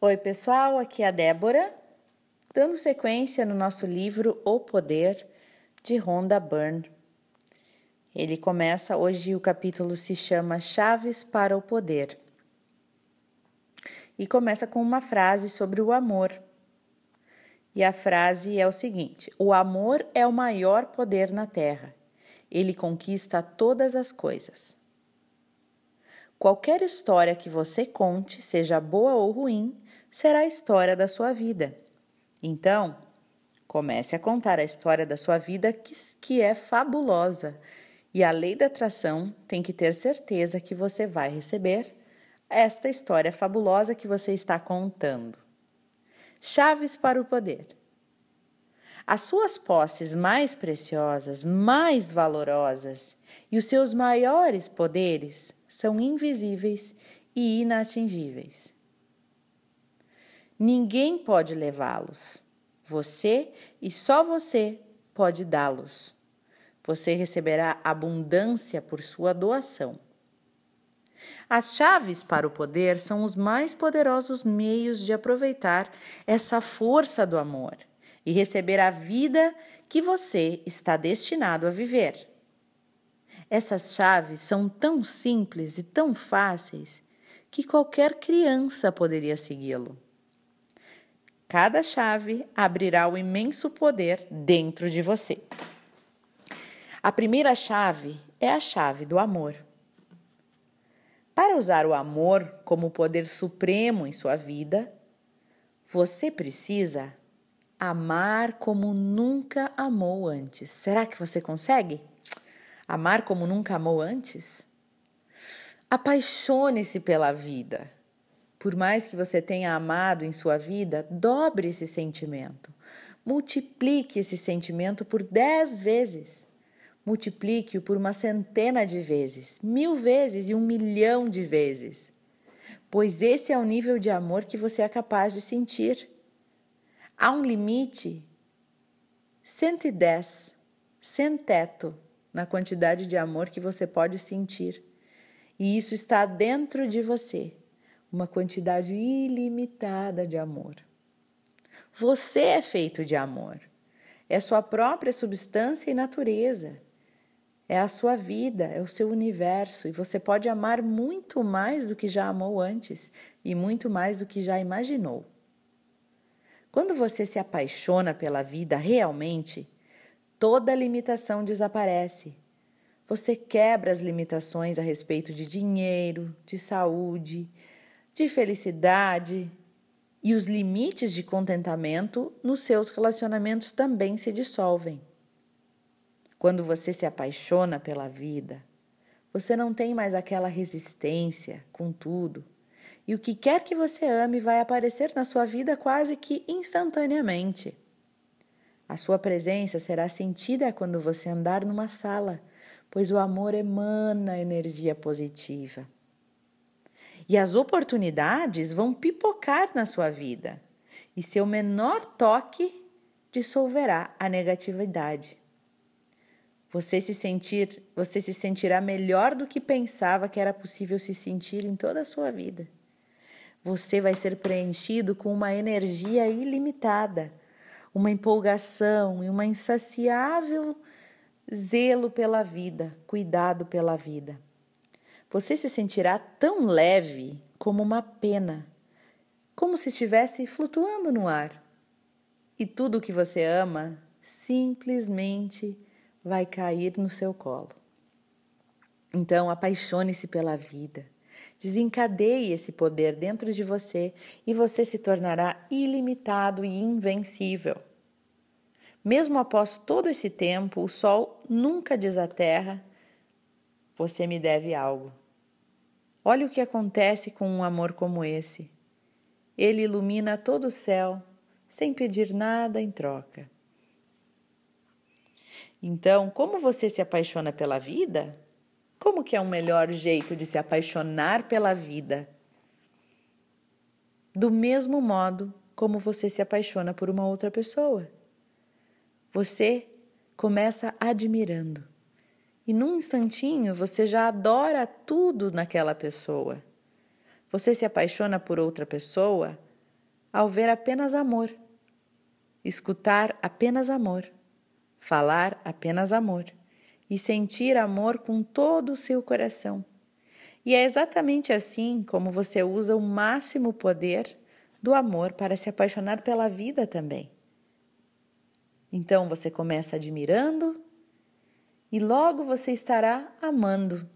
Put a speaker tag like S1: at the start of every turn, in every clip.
S1: Oi, pessoal, aqui é a Débora, dando sequência no nosso livro O Poder de Rhonda Byrne. Ele começa hoje, o capítulo se chama Chaves para o Poder. E começa com uma frase sobre o amor. E a frase é o seguinte: O amor é o maior poder na Terra. Ele conquista todas as coisas. Qualquer história que você conte, seja boa ou ruim, será a história da sua vida. Então, comece a contar a história da sua vida que, que é fabulosa. E a lei da atração tem que ter certeza que você vai receber esta história fabulosa que você está contando. Chaves para o poder. As suas posses mais preciosas, mais valorosas e os seus maiores poderes são invisíveis e inatingíveis. Ninguém pode levá-los. Você e só você pode dá-los. Você receberá abundância por sua doação. As chaves para o poder são os mais poderosos meios de aproveitar essa força do amor e receber a vida que você está destinado a viver. Essas chaves são tão simples e tão fáceis que qualquer criança poderia segui-lo. Cada chave abrirá o imenso poder dentro de você. A primeira chave é a chave do amor. Para usar o amor como poder supremo em sua vida, você precisa amar como nunca amou antes. Será que você consegue? Amar como nunca amou antes? Apaixone-se pela vida. Por mais que você tenha amado em sua vida, dobre esse sentimento. Multiplique esse sentimento por dez vezes. Multiplique-o por uma centena de vezes, mil vezes e um milhão de vezes. Pois esse é o nível de amor que você é capaz de sentir. Há um limite 110, sem teto, na quantidade de amor que você pode sentir. E isso está dentro de você uma quantidade ilimitada de amor. Você é feito de amor. É sua própria substância e natureza. É a sua vida, é o seu universo e você pode amar muito mais do que já amou antes e muito mais do que já imaginou. Quando você se apaixona pela vida realmente, toda limitação desaparece. Você quebra as limitações a respeito de dinheiro, de saúde, de felicidade e os limites de contentamento nos seus relacionamentos também se dissolvem. Quando você se apaixona pela vida, você não tem mais aquela resistência com tudo. E o que quer que você ame vai aparecer na sua vida quase que instantaneamente. A sua presença será sentida quando você andar numa sala, pois o amor emana energia positiva. E as oportunidades vão pipocar na sua vida, e seu menor toque dissolverá a negatividade. Você se sentir, você se sentirá melhor do que pensava que era possível se sentir em toda a sua vida. Você vai ser preenchido com uma energia ilimitada, uma empolgação e uma insaciável zelo pela vida, cuidado pela vida. Você se sentirá tão leve como uma pena, como se estivesse flutuando no ar. E tudo o que você ama simplesmente vai cair no seu colo. Então, apaixone-se pela vida. Desencadeie esse poder dentro de você e você se tornará ilimitado e invencível. Mesmo após todo esse tempo, o sol nunca diz à terra você me deve algo. Olha o que acontece com um amor como esse. Ele ilumina todo o céu sem pedir nada em troca. Então, como você se apaixona pela vida? Como que é um melhor jeito de se apaixonar pela vida? Do mesmo modo como você se apaixona por uma outra pessoa. Você começa admirando e num instantinho você já adora tudo naquela pessoa. Você se apaixona por outra pessoa ao ver apenas amor, escutar apenas amor, falar apenas amor e sentir amor com todo o seu coração. E é exatamente assim como você usa o máximo poder do amor para se apaixonar pela vida também. Então você começa admirando e logo você estará amando.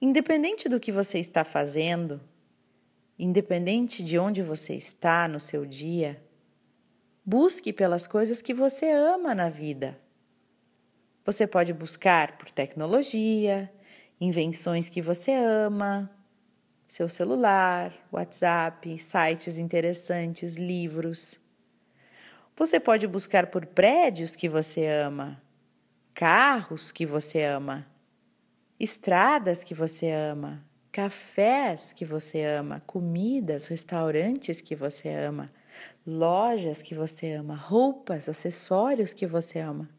S1: Independente do que você está fazendo, independente de onde você está no seu dia, busque pelas coisas que você ama na vida. Você pode buscar por tecnologia, invenções que você ama, seu celular, WhatsApp, sites interessantes, livros. Você pode buscar por prédios que você ama, carros que você ama, estradas que você ama, cafés que você ama, comidas, restaurantes que você ama, lojas que você ama, roupas, acessórios que você ama.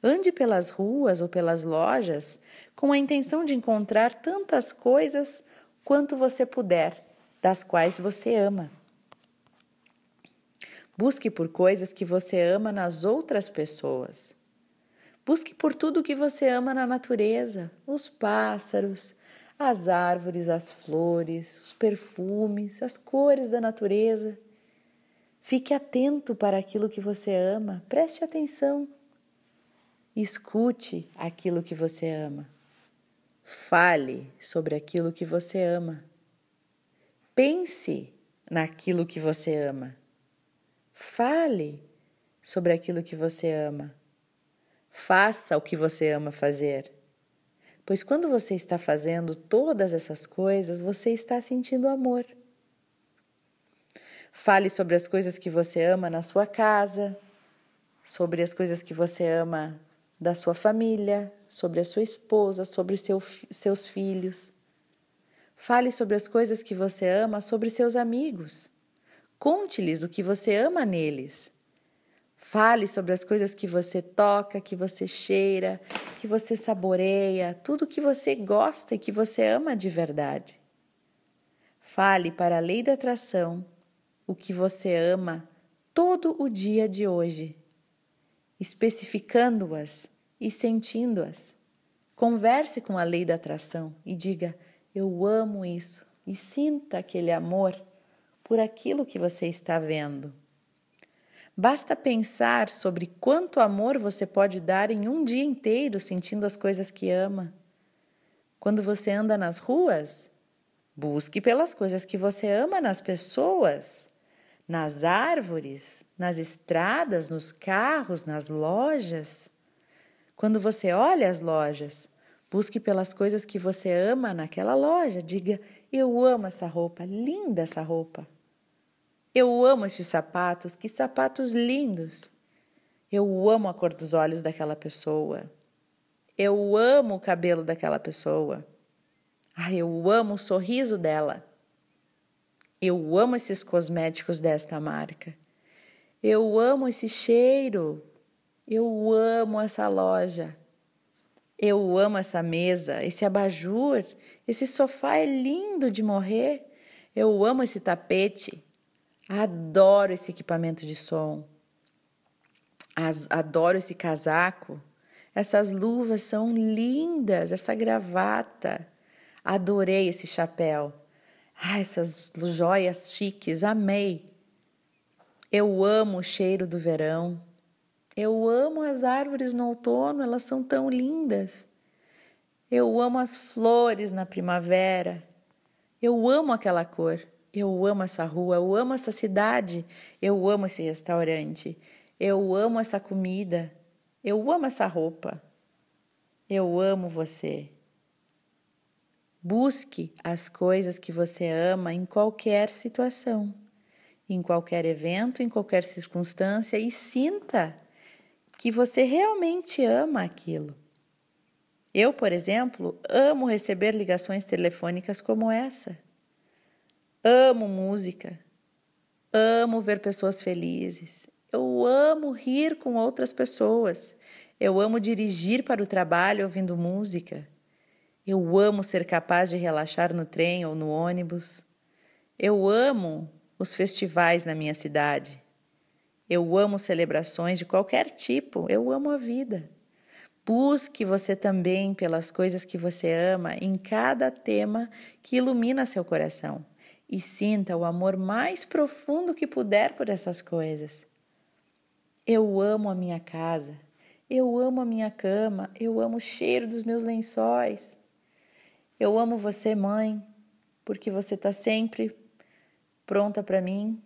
S1: Ande pelas ruas ou pelas lojas com a intenção de encontrar tantas coisas quanto você puder, das quais você ama. Busque por coisas que você ama nas outras pessoas. Busque por tudo que você ama na natureza: os pássaros, as árvores, as flores, os perfumes, as cores da natureza. Fique atento para aquilo que você ama, preste atenção. Escute aquilo que você ama. Fale sobre aquilo que você ama. Pense naquilo que você ama. Fale sobre aquilo que você ama. Faça o que você ama fazer. Pois quando você está fazendo todas essas coisas, você está sentindo amor. Fale sobre as coisas que você ama na sua casa, sobre as coisas que você ama da sua família, sobre a sua esposa, sobre seu, seus filhos. Fale sobre as coisas que você ama sobre seus amigos. Conte-lhes o que você ama neles. Fale sobre as coisas que você toca, que você cheira, que você saboreia, tudo que você gosta e que você ama de verdade. Fale para a lei da atração o que você ama todo o dia de hoje especificando-as e sentindo-as. Converse com a lei da atração e diga: Eu amo isso, e sinta aquele amor por aquilo que você está vendo. Basta pensar sobre quanto amor você pode dar em um dia inteiro sentindo as coisas que ama. Quando você anda nas ruas, busque pelas coisas que você ama nas pessoas nas árvores, nas estradas, nos carros, nas lojas. Quando você olha as lojas, busque pelas coisas que você ama naquela loja. Diga: Eu amo essa roupa, linda essa roupa. Eu amo estes sapatos, que sapatos lindos. Eu amo a cor dos olhos daquela pessoa. Eu amo o cabelo daquela pessoa. Ai, eu amo o sorriso dela. Eu amo esses cosméticos desta marca. Eu amo esse cheiro. Eu amo essa loja. Eu amo essa mesa, esse abajur. Esse sofá é lindo de morrer. Eu amo esse tapete. Adoro esse equipamento de som. As, adoro esse casaco. Essas luvas são lindas. Essa gravata. Adorei esse chapéu. Ah, essas joias chiques, amei. Eu amo o cheiro do verão. Eu amo as árvores no outono, elas são tão lindas. Eu amo as flores na primavera. Eu amo aquela cor. Eu amo essa rua, eu amo essa cidade. Eu amo esse restaurante. Eu amo essa comida. Eu amo essa roupa. Eu amo você. Busque as coisas que você ama em qualquer situação, em qualquer evento, em qualquer circunstância e sinta que você realmente ama aquilo. Eu, por exemplo, amo receber ligações telefônicas como essa. Amo música. Amo ver pessoas felizes. Eu amo rir com outras pessoas. Eu amo dirigir para o trabalho ouvindo música. Eu amo ser capaz de relaxar no trem ou no ônibus. Eu amo os festivais na minha cidade. Eu amo celebrações de qualquer tipo, eu amo a vida. Busque você também pelas coisas que você ama em cada tema que ilumina seu coração e sinta o amor mais profundo que puder por essas coisas. Eu amo a minha casa, eu amo a minha cama, eu amo o cheiro dos meus lençóis. Eu amo você, mãe, porque você está sempre pronta para mim.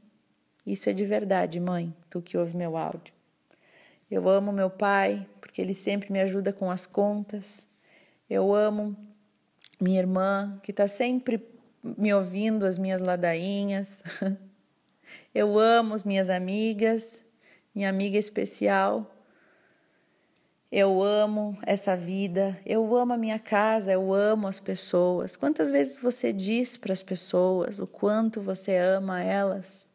S1: Isso é de verdade, mãe, tu que ouve meu áudio. Eu amo meu pai, porque ele sempre me ajuda com as contas. Eu amo minha irmã, que está sempre me ouvindo as minhas ladainhas. Eu amo as minhas amigas, minha amiga especial. Eu amo essa vida, eu amo a minha casa, eu amo as pessoas. Quantas vezes você diz para as pessoas o quanto você ama elas?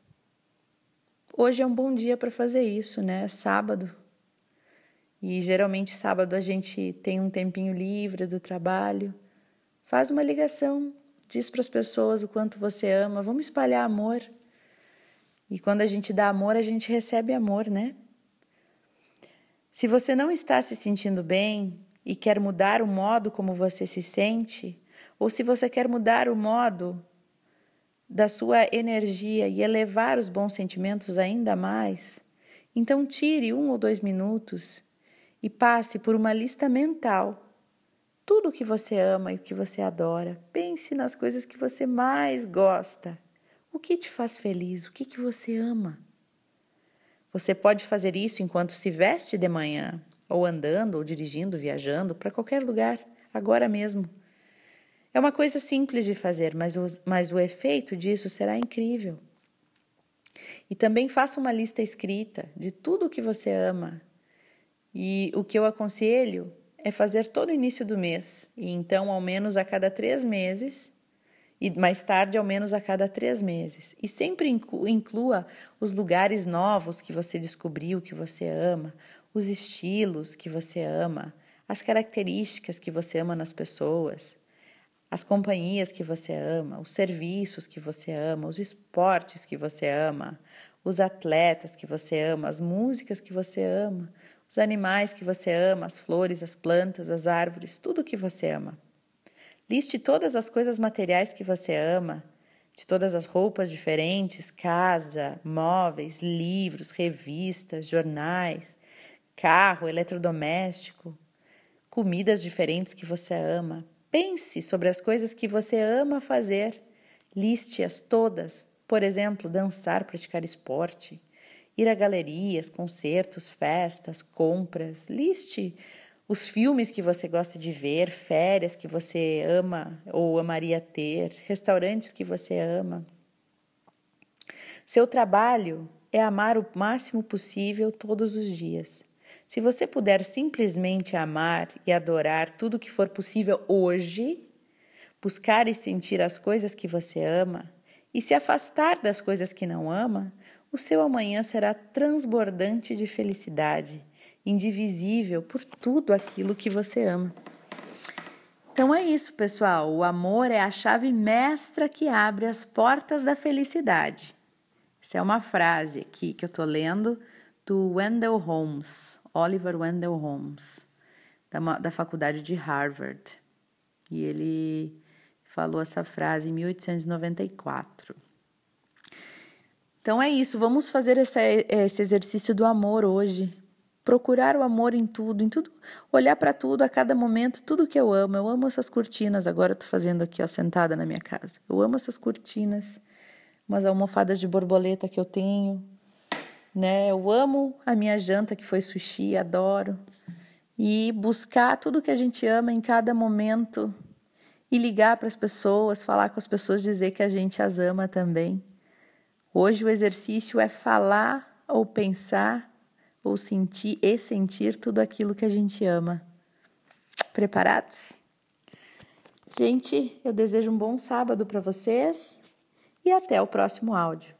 S1: Hoje é um bom dia para fazer isso, né? É sábado. E geralmente sábado a gente tem um tempinho livre do trabalho. Faz uma ligação, Diz para as pessoas o quanto você ama. Vamos espalhar amor. E quando a gente dá amor, a gente recebe amor, né? Se você não está se sentindo bem e quer mudar o modo como você se sente, ou se você quer mudar o modo da sua energia e elevar os bons sentimentos ainda mais, então tire um ou dois minutos e passe por uma lista mental tudo o que você ama e o que você adora. Pense nas coisas que você mais gosta. O que te faz feliz? O que, que você ama? Você pode fazer isso enquanto se veste de manhã, ou andando, ou dirigindo, viajando, para qualquer lugar, agora mesmo. É uma coisa simples de fazer, mas o, mas o efeito disso será incrível. E também faça uma lista escrita de tudo o que você ama. E o que eu aconselho é fazer todo o início do mês, e então ao menos a cada três meses, e mais tarde ao menos a cada três meses. E sempre inclua os lugares novos que você descobriu que você ama, os estilos que você ama, as características que você ama nas pessoas, as companhias que você ama, os serviços que você ama, os esportes que você ama, os atletas que você ama, as músicas que você ama, os animais que você ama, as flores, as plantas, as árvores, tudo que você ama. Liste todas as coisas materiais que você ama, de todas as roupas diferentes, casa, móveis, livros, revistas, jornais, carro, eletrodoméstico, comidas diferentes que você ama. Pense sobre as coisas que você ama fazer. Liste-as todas. Por exemplo, dançar, praticar esporte, ir a galerias, concertos, festas, compras. Liste os filmes que você gosta de ver, férias que você ama ou amaria ter, restaurantes que você ama. Seu trabalho é amar o máximo possível todos os dias. Se você puder simplesmente amar e adorar tudo que for possível hoje, buscar e sentir as coisas que você ama e se afastar das coisas que não ama, o seu amanhã será transbordante de felicidade, indivisível por tudo aquilo que você ama. Então é isso, pessoal. O amor é a chave mestra que abre as portas da felicidade. Essa é uma frase aqui que eu estou lendo do Wendell Holmes, Oliver Wendell Holmes, da, da faculdade de Harvard. E ele falou essa frase em 1894. Então é isso, vamos fazer esse, esse exercício do amor hoje. Procurar o amor em tudo, em tudo, olhar para tudo a cada momento, tudo que eu amo. Eu amo essas cortinas, agora eu tô fazendo aqui, ó, sentada na minha casa. Eu amo essas cortinas, umas almofadas de borboleta que eu tenho, né? Eu amo a minha janta que foi sushi, adoro. E buscar tudo que a gente ama em cada momento e ligar para as pessoas, falar com as pessoas, dizer que a gente as ama também. Hoje o exercício é falar ou pensar ou sentir e sentir tudo aquilo que a gente ama. Preparados? Gente, eu desejo um bom sábado para vocês e até o próximo áudio.